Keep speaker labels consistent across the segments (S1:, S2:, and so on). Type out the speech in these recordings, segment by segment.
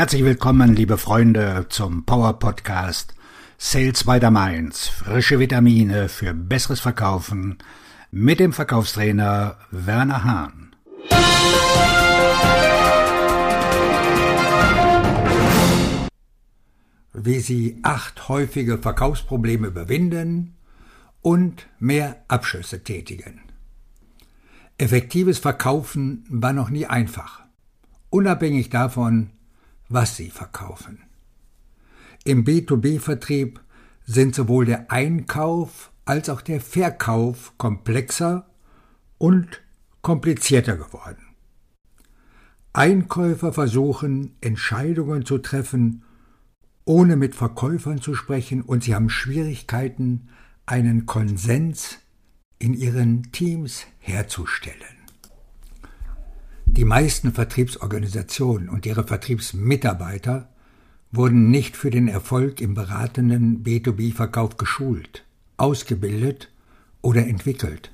S1: Herzlich willkommen, liebe Freunde, zum Power Podcast Sales by the Mainz. Frische Vitamine für besseres Verkaufen mit dem Verkaufstrainer Werner Hahn.
S2: Wie Sie acht häufige Verkaufsprobleme überwinden und mehr Abschlüsse tätigen. Effektives Verkaufen war noch nie einfach, unabhängig davon, was Sie verkaufen. Im B2B-Vertrieb sind sowohl der Einkauf als auch der Verkauf komplexer und komplizierter geworden. Einkäufer versuchen, Entscheidungen zu treffen, ohne mit Verkäufern zu sprechen, und sie haben Schwierigkeiten, einen Konsens in ihren Teams herzustellen. Die meisten Vertriebsorganisationen und ihre Vertriebsmitarbeiter wurden nicht für den Erfolg im beratenden B2B-Verkauf geschult, ausgebildet oder entwickelt.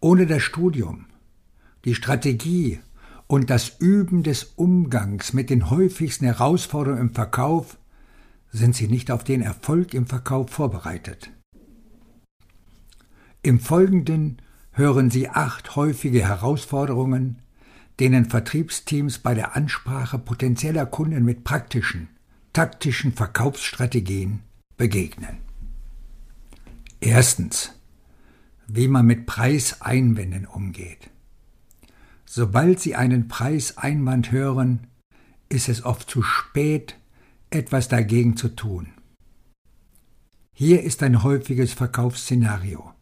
S2: Ohne das Studium, die Strategie und das Üben des Umgangs mit den häufigsten Herausforderungen im Verkauf sind sie nicht auf den Erfolg im Verkauf vorbereitet. Im Folgenden hören Sie acht häufige Herausforderungen, denen Vertriebsteams bei der Ansprache potenzieller Kunden mit praktischen, taktischen Verkaufsstrategien begegnen. Erstens. Wie man mit Preiseinwänden umgeht. Sobald Sie einen Preiseinwand hören, ist es oft zu spät, etwas dagegen zu tun. Hier ist ein häufiges Verkaufsszenario.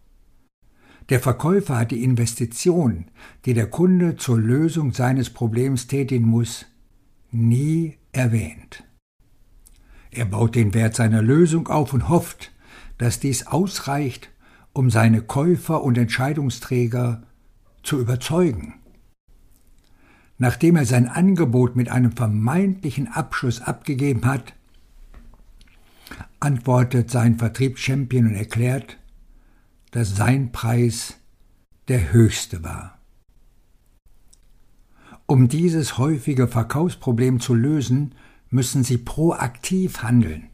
S2: Der Verkäufer hat die Investition, die der Kunde zur Lösung seines Problems tätigen muss, nie erwähnt. Er baut den Wert seiner Lösung auf und hofft, dass dies ausreicht, um seine Käufer und Entscheidungsträger zu überzeugen. Nachdem er sein Angebot mit einem vermeintlichen Abschluss abgegeben hat, antwortet sein Vertriebschampion und erklärt, dass sein Preis der höchste war. Um dieses häufige Verkaufsproblem zu lösen, müssen Sie proaktiv handeln.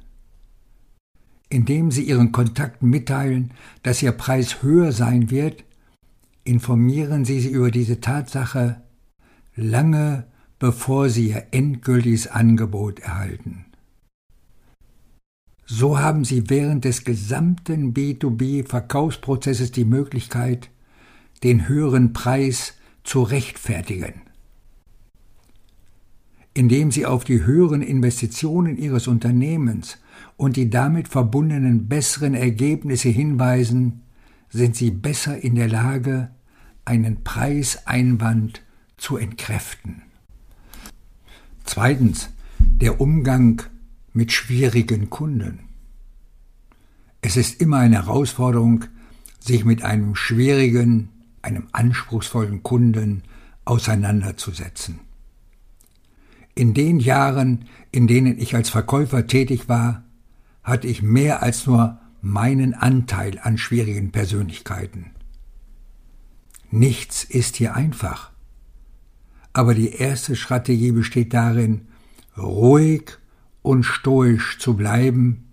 S2: Indem Sie Ihren Kontakten mitteilen, dass Ihr Preis höher sein wird, informieren Sie sie über diese Tatsache lange bevor Sie Ihr endgültiges Angebot erhalten. So haben Sie während des gesamten B2B-Verkaufsprozesses die Möglichkeit, den höheren Preis zu rechtfertigen. Indem Sie auf die höheren Investitionen Ihres Unternehmens und die damit verbundenen besseren Ergebnisse hinweisen, sind Sie besser in der Lage, einen Preiseinwand zu entkräften. Zweitens der Umgang mit schwierigen Kunden. Es ist immer eine Herausforderung, sich mit einem schwierigen, einem anspruchsvollen Kunden auseinanderzusetzen. In den Jahren, in denen ich als Verkäufer tätig war, hatte ich mehr als nur meinen Anteil an schwierigen Persönlichkeiten. Nichts ist hier einfach. Aber die erste Strategie besteht darin, ruhig und stoisch zu bleiben,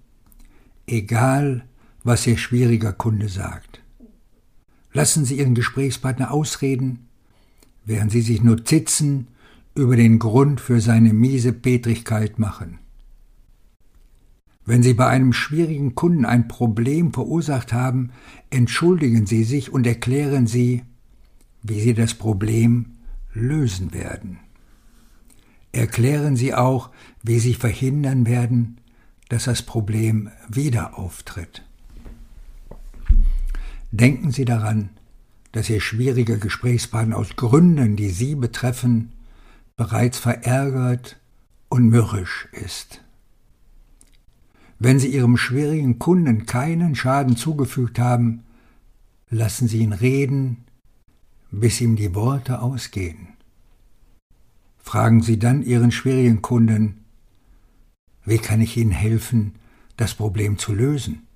S2: egal was Ihr schwieriger Kunde sagt. Lassen Sie Ihren Gesprächspartner ausreden, während Sie sich Notizen über den Grund für seine miese Petrigkeit machen. Wenn Sie bei einem schwierigen Kunden ein Problem verursacht haben, entschuldigen Sie sich und erklären Sie, wie Sie das Problem lösen werden. Erklären Sie auch, wie Sie verhindern werden, dass das Problem wieder auftritt. Denken Sie daran, dass Ihr schwieriger Gesprächspartner aus Gründen, die Sie betreffen, bereits verärgert und mürrisch ist. Wenn Sie Ihrem schwierigen Kunden keinen Schaden zugefügt haben, lassen Sie ihn reden, bis ihm die Worte ausgehen. Fragen Sie dann Ihren schwierigen Kunden, wie kann ich Ihnen helfen, das Problem zu lösen?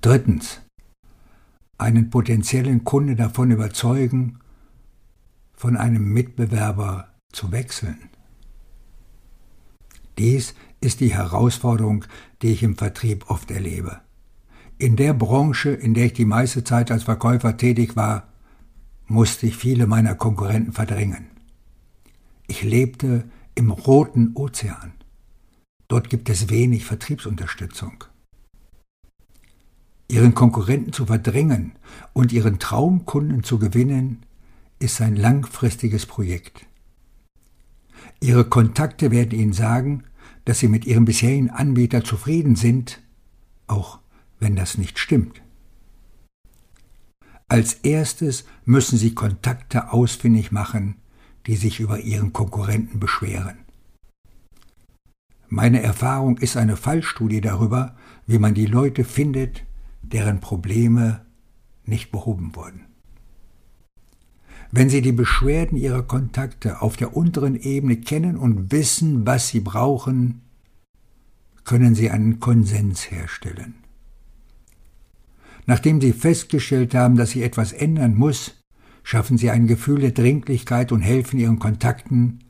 S2: Drittens. Einen potenziellen Kunde davon überzeugen, von einem Mitbewerber zu wechseln. Dies ist die Herausforderung, die ich im Vertrieb oft erlebe. In der Branche, in der ich die meiste Zeit als Verkäufer tätig war, musste ich viele meiner Konkurrenten verdrängen. Ich lebte im roten Ozean. Dort gibt es wenig Vertriebsunterstützung. Ihren Konkurrenten zu verdrängen und ihren Traumkunden zu gewinnen, ist ein langfristiges Projekt. Ihre Kontakte werden Ihnen sagen, dass Sie mit Ihrem bisherigen Anbieter zufrieden sind, auch wenn das nicht stimmt. Als erstes müssen Sie Kontakte ausfindig machen, die sich über Ihren Konkurrenten beschweren. Meine Erfahrung ist eine Fallstudie darüber, wie man die Leute findet, deren Probleme nicht behoben wurden. Wenn Sie die Beschwerden Ihrer Kontakte auf der unteren Ebene kennen und wissen, was Sie brauchen, können Sie einen Konsens herstellen. Nachdem Sie festgestellt haben, dass sich etwas ändern muss, schaffen Sie ein Gefühl der Dringlichkeit und helfen Ihren Kontakten,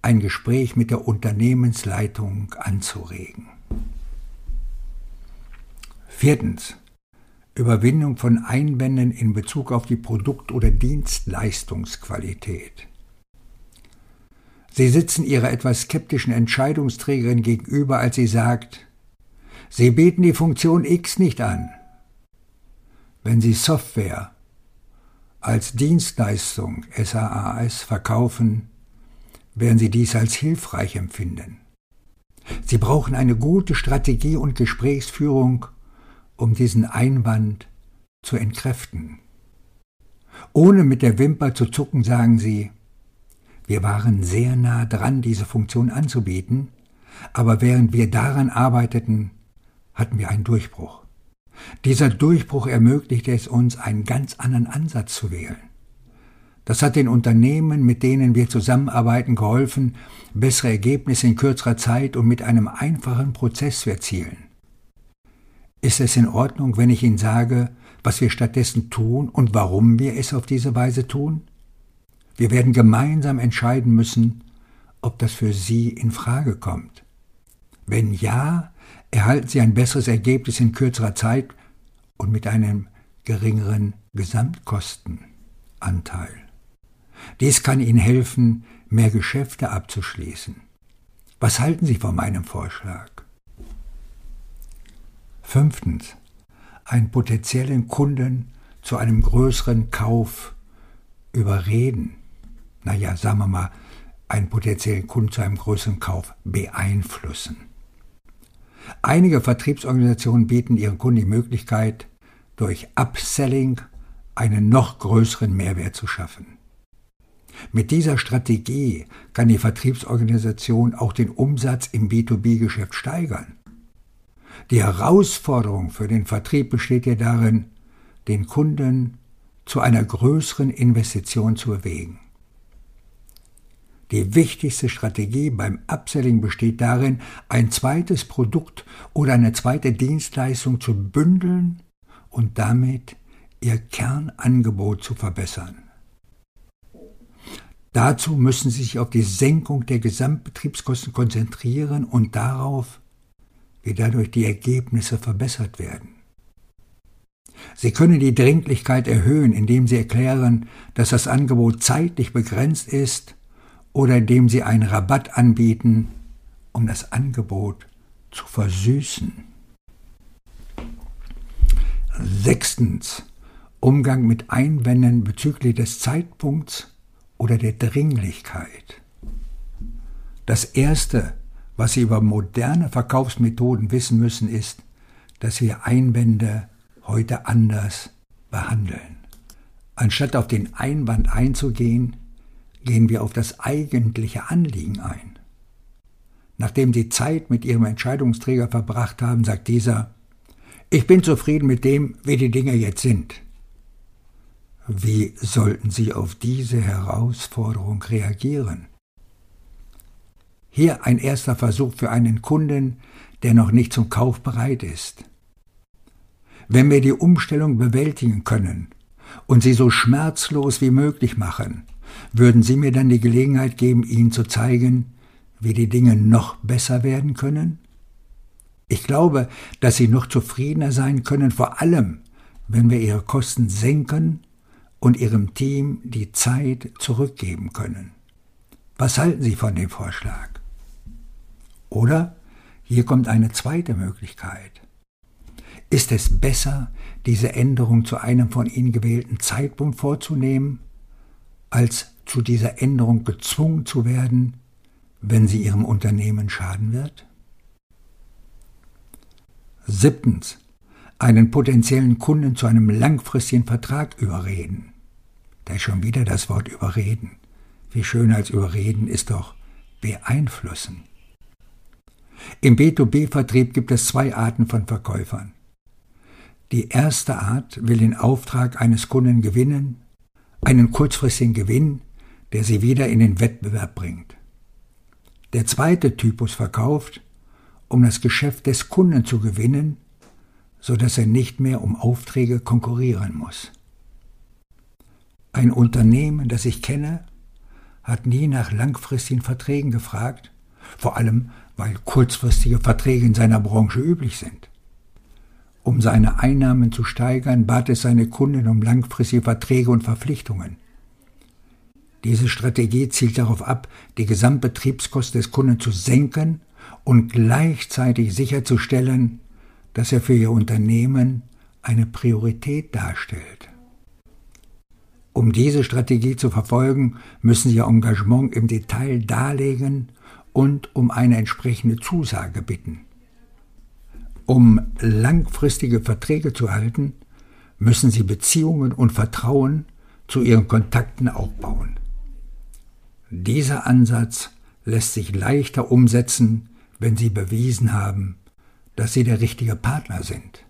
S2: ein Gespräch mit der Unternehmensleitung anzuregen. Viertens. Überwindung von Einwänden in Bezug auf die Produkt- oder Dienstleistungsqualität. Sie sitzen ihrer etwas skeptischen Entscheidungsträgerin gegenüber, als sie sagt, Sie bieten die Funktion X nicht an. Wenn Sie Software als Dienstleistung SaaS verkaufen, werden Sie dies als hilfreich empfinden. Sie brauchen eine gute Strategie und Gesprächsführung, um diesen Einwand zu entkräften. Ohne mit der Wimper zu zucken, sagen sie, wir waren sehr nah dran, diese Funktion anzubieten, aber während wir daran arbeiteten, hatten wir einen Durchbruch. Dieser Durchbruch ermöglichte es uns, einen ganz anderen Ansatz zu wählen. Das hat den Unternehmen, mit denen wir zusammenarbeiten, geholfen, bessere Ergebnisse in kürzerer Zeit und mit einem einfachen Prozess zu erzielen. Ist es in Ordnung, wenn ich Ihnen sage, was wir stattdessen tun und warum wir es auf diese Weise tun? Wir werden gemeinsam entscheiden müssen, ob das für Sie in Frage kommt. Wenn ja, erhalten Sie ein besseres Ergebnis in kürzerer Zeit und mit einem geringeren Gesamtkostenanteil. Dies kann Ihnen helfen, mehr Geschäfte abzuschließen. Was halten Sie von meinem Vorschlag? Fünftens. Einen potenziellen Kunden zu einem größeren Kauf überreden. Naja, sagen wir mal, einen potenziellen Kunden zu einem größeren Kauf beeinflussen. Einige Vertriebsorganisationen bieten ihren Kunden die Möglichkeit, durch Upselling einen noch größeren Mehrwert zu schaffen. Mit dieser Strategie kann die Vertriebsorganisation auch den Umsatz im B2B-Geschäft steigern. Die Herausforderung für den Vertrieb besteht ja darin, den Kunden zu einer größeren Investition zu bewegen. Die wichtigste Strategie beim Upselling besteht darin, ein zweites Produkt oder eine zweite Dienstleistung zu bündeln und damit ihr Kernangebot zu verbessern. Dazu müssen Sie sich auf die Senkung der Gesamtbetriebskosten konzentrieren und darauf, wie dadurch die Ergebnisse verbessert werden. Sie können die Dringlichkeit erhöhen, indem Sie erklären, dass das Angebot zeitlich begrenzt ist oder indem Sie einen Rabatt anbieten, um das Angebot zu versüßen. Sechstens. Umgang mit Einwänden bezüglich des Zeitpunkts oder der Dringlichkeit. Das Erste, was Sie über moderne Verkaufsmethoden wissen müssen, ist, dass wir Einwände heute anders behandeln. Anstatt auf den Einwand einzugehen, gehen wir auf das eigentliche Anliegen ein. Nachdem Sie Zeit mit Ihrem Entscheidungsträger verbracht haben, sagt dieser, ich bin zufrieden mit dem, wie die Dinge jetzt sind. Wie sollten Sie auf diese Herausforderung reagieren? Hier ein erster Versuch für einen Kunden, der noch nicht zum Kauf bereit ist. Wenn wir die Umstellung bewältigen können und sie so schmerzlos wie möglich machen, würden Sie mir dann die Gelegenheit geben, Ihnen zu zeigen, wie die Dinge noch besser werden können? Ich glaube, dass Sie noch zufriedener sein können, vor allem, wenn wir Ihre Kosten senken und Ihrem Team die Zeit zurückgeben können. Was halten Sie von dem Vorschlag? Oder hier kommt eine zweite Möglichkeit. Ist es besser, diese Änderung zu einem von Ihnen gewählten Zeitpunkt vorzunehmen, als zu dieser Änderung gezwungen zu werden, wenn sie Ihrem Unternehmen schaden wird? Siebtens. Einen potenziellen Kunden zu einem langfristigen Vertrag überreden. Da ist schon wieder das Wort überreden. Wie schön als überreden ist doch beeinflussen. Im B2B-Vertrieb gibt es zwei Arten von Verkäufern. Die erste Art will den Auftrag eines Kunden gewinnen, einen kurzfristigen Gewinn, der sie wieder in den Wettbewerb bringt. Der zweite Typus verkauft, um das Geschäft des Kunden zu gewinnen, so dass er nicht mehr um Aufträge konkurrieren muss. Ein Unternehmen, das ich kenne, hat nie nach langfristigen Verträgen gefragt, vor allem weil kurzfristige Verträge in seiner Branche üblich sind. Um seine Einnahmen zu steigern, bat es seine Kunden um langfristige Verträge und Verpflichtungen. Diese Strategie zielt darauf ab, die Gesamtbetriebskosten des Kunden zu senken und gleichzeitig sicherzustellen, dass er für ihr Unternehmen eine Priorität darstellt. Um diese Strategie zu verfolgen, müssen Sie Ihr Engagement im Detail darlegen und um eine entsprechende Zusage bitten. Um langfristige Verträge zu halten, müssen Sie Beziehungen und Vertrauen zu Ihren Kontakten aufbauen. Dieser Ansatz lässt sich leichter umsetzen, wenn Sie bewiesen haben, dass Sie der richtige Partner sind.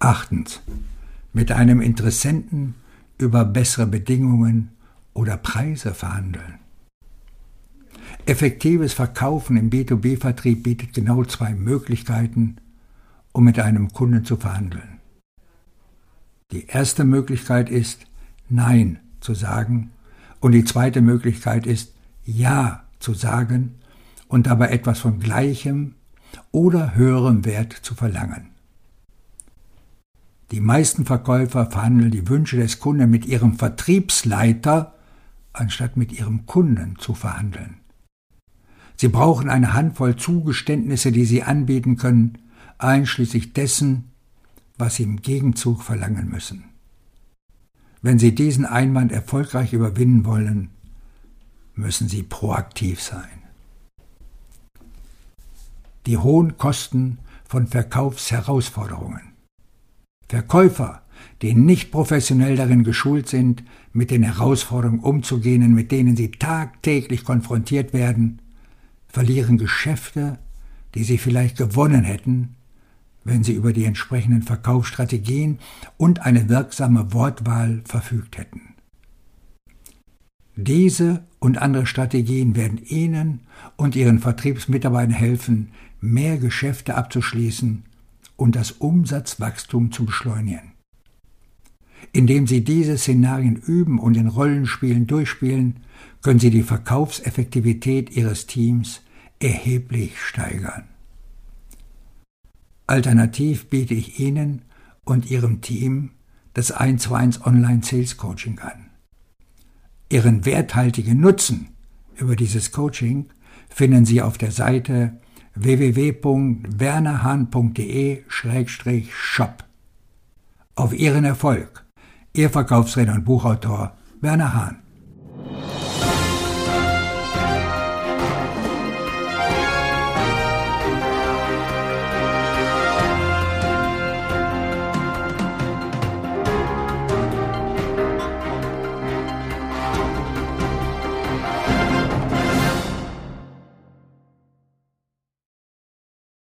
S2: Achtens. Mit einem Interessenten über bessere Bedingungen oder Preise verhandeln. Effektives Verkaufen im B2B-Vertrieb bietet genau zwei Möglichkeiten, um mit einem Kunden zu verhandeln. Die erste Möglichkeit ist, Nein zu sagen und die zweite Möglichkeit ist, Ja zu sagen und dabei etwas von gleichem oder höherem Wert zu verlangen. Die meisten Verkäufer verhandeln die Wünsche des Kunden mit ihrem Vertriebsleiter, anstatt mit ihrem Kunden zu verhandeln. Sie brauchen eine Handvoll Zugeständnisse, die sie anbieten können, einschließlich dessen, was sie im Gegenzug verlangen müssen. Wenn Sie diesen Einwand erfolgreich überwinden wollen, müssen Sie proaktiv sein. Die hohen Kosten von Verkaufsherausforderungen. Verkäufer, die nicht professionell darin geschult sind, mit den Herausforderungen umzugehen, mit denen sie tagtäglich konfrontiert werden, verlieren Geschäfte, die sie vielleicht gewonnen hätten, wenn sie über die entsprechenden Verkaufsstrategien und eine wirksame Wortwahl verfügt hätten. Diese und andere Strategien werden Ihnen und Ihren Vertriebsmitarbeitern helfen, mehr Geschäfte abzuschließen und das Umsatzwachstum zu beschleunigen. Indem Sie diese Szenarien üben und in Rollenspielen durchspielen, können Sie die Verkaufseffektivität Ihres Teams erheblich steigern. Alternativ biete ich Ihnen und Ihrem Team das 1 zu 1 Online Sales Coaching an. Ihren werthaltigen Nutzen über dieses Coaching finden Sie auf der Seite www.wernerhahn.de-shop. Auf Ihren Erfolg! Ihr Verkaufsredner und Buchautor Werner Hahn.